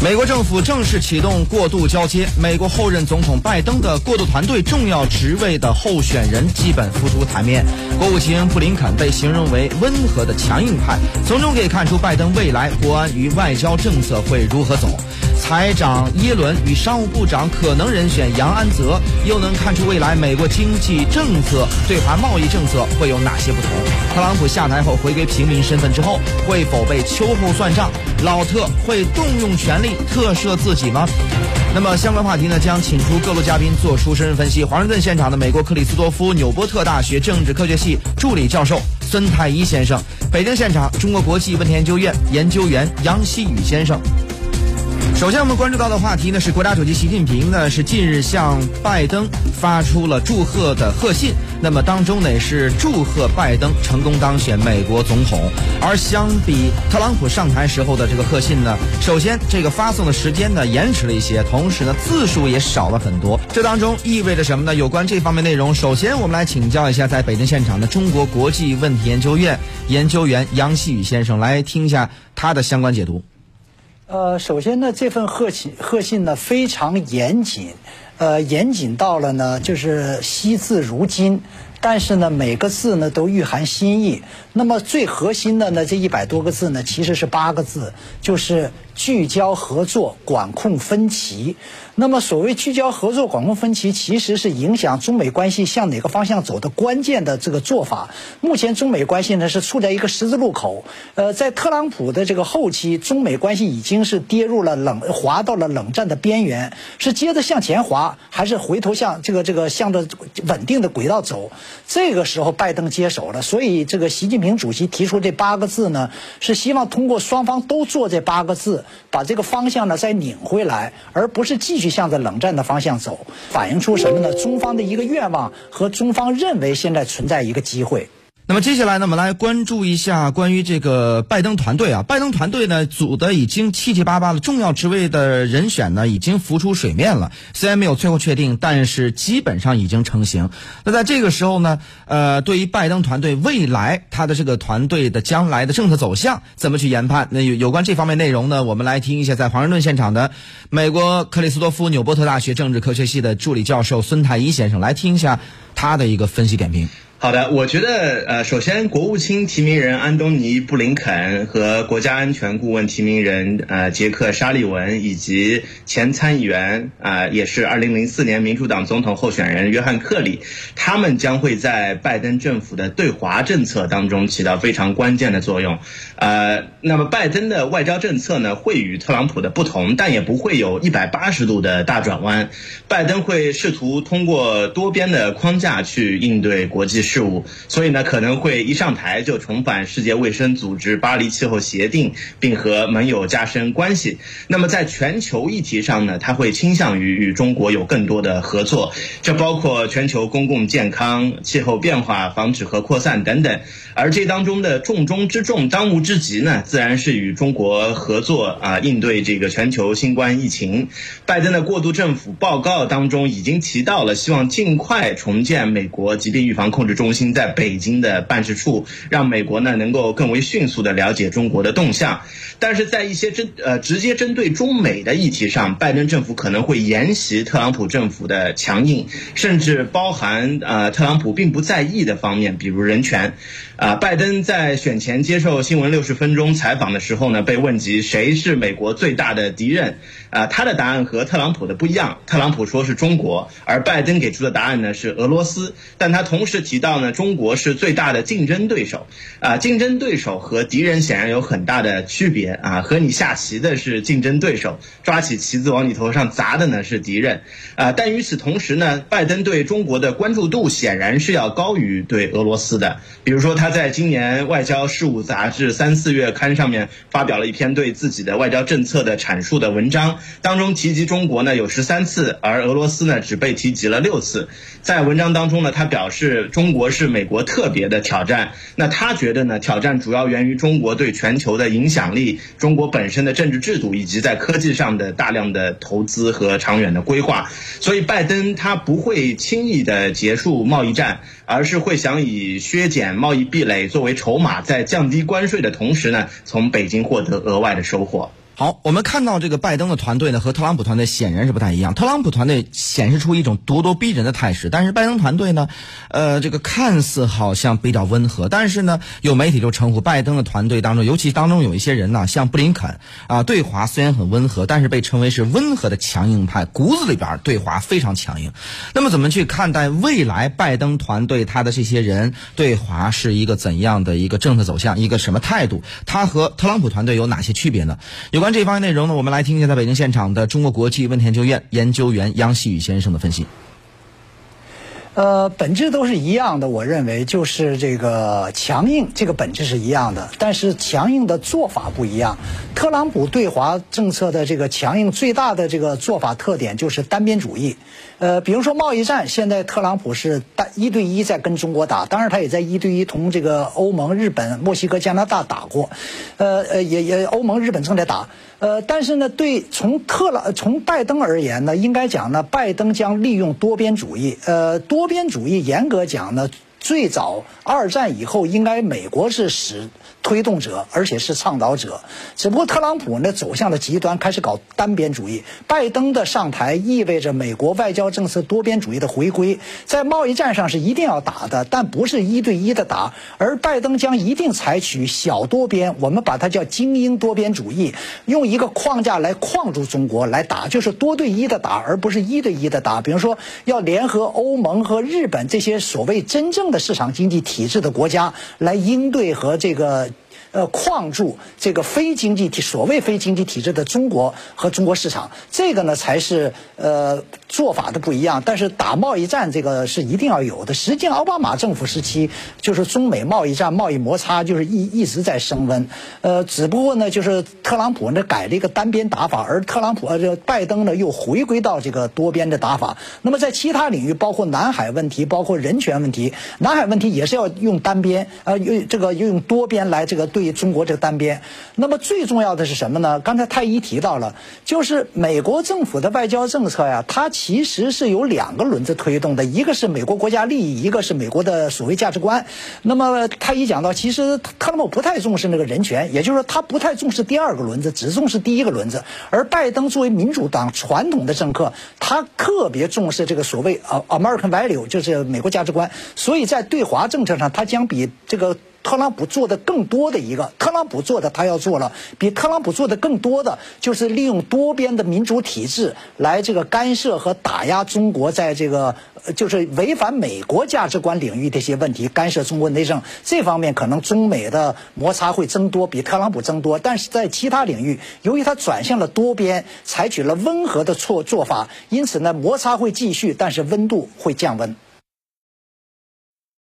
美国政府正式启动过渡交接，美国后任总统拜登的过渡团队重要职位的候选人基本浮出台面。国务卿布林肯被形容为温和的强硬派，从中可以看出拜登未来国安与外交政策会如何走。财长耶伦与商务部长可能人选杨安泽，又能看出未来美国经济政策、对华贸易政策会有哪些不同。特朗普下台后回归平民身份之后，会否被秋后算账？老特会动用权力特赦自己吗？那么相关话题呢，将请出各路嘉宾做出深入分析。华盛顿现场的美国克里斯多夫纽波特大学政治科学系助理教授孙太一先生，北京现场中国国际问题研究院研究员杨希宇先生。首先，我们关注到的话题呢是国家主席习近平呢是近日向拜登发出了祝贺的贺信，那么当中呢也是祝贺拜登成功当选美国总统。而相比特朗普上台时候的这个贺信呢，首先这个发送的时间呢延迟了一些，同时呢字数也少了很多。这当中意味着什么呢？有关这方面内容，首先我们来请教一下在北京现场的中国国际问题研究院研究员杨希宇先生，来听一下他的相关解读。呃，首先呢，这份贺信贺信呢非常严谨，呃，严谨到了呢就是惜字如金，但是呢每个字呢都蕴含心意。那么最核心的呢这一百多个字呢其实是八个字，就是聚焦合作，管控分歧。那么，所谓聚焦合作、管控分歧，其实是影响中美关系向哪个方向走的关键的这个做法。目前，中美关系呢是处在一个十字路口。呃，在特朗普的这个后期，中美关系已经是跌入了冷，滑到了冷战的边缘。是接着向前滑，还是回头向这个这个向着稳定的轨道走？这个时候，拜登接手了。所以，这个习近平主席提出这八个字呢，是希望通过双方都做这八个字，把这个方向呢再拧回来，而不是继续。向着冷战的方向走，反映出什么呢？中方的一个愿望和中方认为现在存在一个机会。那么接下来呢，我们来关注一下关于这个拜登团队啊。拜登团队呢组的已经七七八八了，重要职位的人选呢已经浮出水面了。虽然没有最后确定，但是基本上已经成型。那在这个时候呢，呃，对于拜登团队未来他的这个团队的将来的政策走向怎么去研判？那有有关这方面内容呢，我们来听一下在华盛顿现场的美国克里斯多夫纽波特大学政治科学系的助理教授孙太一先生来听一下他的一个分析点评。好的，我觉得呃，首先国务卿提名人安东尼布林肯和国家安全顾问提名人呃杰克沙利文以及前参议员啊，也是二零零四年民主党总统候选人约翰克里，他们将会在拜登政府的对华政策当中起到非常关键的作用。呃，那么拜登的外交政策呢，会与特朗普的不同，但也不会有一百八十度的大转弯。拜登会试图通过多边的框架去应对国际。事务，所以呢可能会一上台就重返世界卫生组织巴黎气候协定，并和盟友加深关系。那么在全球议题上呢，他会倾向于与中国有更多的合作，这包括全球公共健康、气候变化防止和扩散等等。而这当中的重中之重、当务之急呢，自然是与中国合作啊，应对这个全球新冠疫情。拜登的过渡政府报告当中已经提到了，希望尽快重建美国疾病预防控制。中心在北京的办事处，让美国呢能够更为迅速的了解中国的动向。但是在一些针呃直接针对中美的议题上，拜登政府可能会沿袭特朗普政府的强硬，甚至包含呃特朗普并不在意的方面，比如人权。啊，拜登在选前接受新闻六十分钟采访的时候呢，被问及谁是美国最大的敌人，啊，他的答案和特朗普的不一样。特朗普说是中国，而拜登给出的答案呢是俄罗斯。但他同时提到到呢，中国是最大的竞争对手。啊，竞争对手和敌人显然有很大的区别。啊，和你下棋的是竞争对手，抓起棋子往你头上砸的呢是敌人。啊，但与此同时呢，拜登对中国的关注度显然是要高于对俄罗斯的。比如说他。在今年《外交事务》杂志三四月刊上面发表了一篇对自己的外交政策的阐述的文章，当中提及中国呢有十三次，而俄罗斯呢只被提及了六次。在文章当中呢，他表示中国国是美国特别的挑战。那他觉得呢，挑战主要源于中国对全球的影响力、中国本身的政治制度以及在科技上的大量的投资和长远的规划。所以拜登他不会轻易的结束贸易战，而是会想以削减贸易壁垒作为筹码，在降低关税的同时呢，从北京获得额外的收获。好，我们看到这个拜登的团队呢，和特朗普团队显然是不太一样。特朗普团队显示出一种咄咄逼人的态势，但是拜登团队呢，呃，这个看似好像比较温和，但是呢，有媒体就称呼拜登的团队当中，尤其当中有一些人呢，像布林肯啊，对华虽然很温和，但是被称为是温和的强硬派，骨子里边对华非常强硬。那么，怎么去看待未来拜登团队他的这些人对华是一个怎样的一个政策走向，一个什么态度？他和特朗普团队有哪些区别呢？有关。这方面内容呢，我们来听一下在北京现场的中国国际问题研究院研究员杨希宇先生的分析。呃，本质都是一样的，我认为就是这个强硬，这个本质是一样的，但是强硬的做法不一样。特朗普对华政策的这个强硬，最大的这个做法特点就是单边主义。呃，比如说贸易战，现在特朗普是单一对一在跟中国打，当然他也在一对一同这个欧盟、日本、墨西哥、加拿大打过。呃呃，也也欧盟、日本正在打。呃，但是呢，对从特朗从拜登而言呢，应该讲呢，拜登将利用多边主义。呃，多边主义严格讲呢，最早二战以后，应该美国是使。推动者，而且是倡导者。只不过特朗普呢走向了极端，开始搞单边主义。拜登的上台意味着美国外交政策多边主义的回归。在贸易战上是一定要打的，但不是一对一的打。而拜登将一定采取小多边，我们把它叫精英多边主义，用一个框架来框住中国来打，就是多对一的打，而不是一对一的打。比如说，要联合欧盟和日本这些所谓真正的市场经济体制的国家来应对和这个。呃，框住这个非经济体，所谓非经济体制的中国和中国市场，这个呢才是呃做法的不一样。但是打贸易战这个是一定要有的。实际上，奥巴马政府时期就是中美贸易战、贸易摩擦就是一一直在升温。呃，只不过呢，就是特朗普呢改了一个单边打法，而特朗普呃这拜登呢又回归到这个多边的打法。那么在其他领域，包括南海问题、包括人权问题，南海问题也是要用单边，呃，用这个用多边来这个。对于中国这个单边，那么最重要的是什么呢？刚才太医提到了，就是美国政府的外交政策呀，它其实是有两个轮子推动的，一个是美国国家利益，一个是美国的所谓价值观。那么太医讲到，其实特朗普不太重视那个人权，也就是说他不太重视第二个轮子，只重视第一个轮子。而拜登作为民主党传统的政客，他特别重视这个所谓呃 American value，就是美国价值观。所以在对华政策上，他将比这个。特朗普做的更多的一个，特朗普做的他要做了，比特朗普做的更多的就是利用多边的民主体制来这个干涉和打压中国在这个就是违反美国价值观领域的一些问题，干涉中国内政这方面可能中美的摩擦会增多，比特朗普增多，但是在其他领域，由于他转向了多边，采取了温和的措做法，因此呢摩擦会继续，但是温度会降温。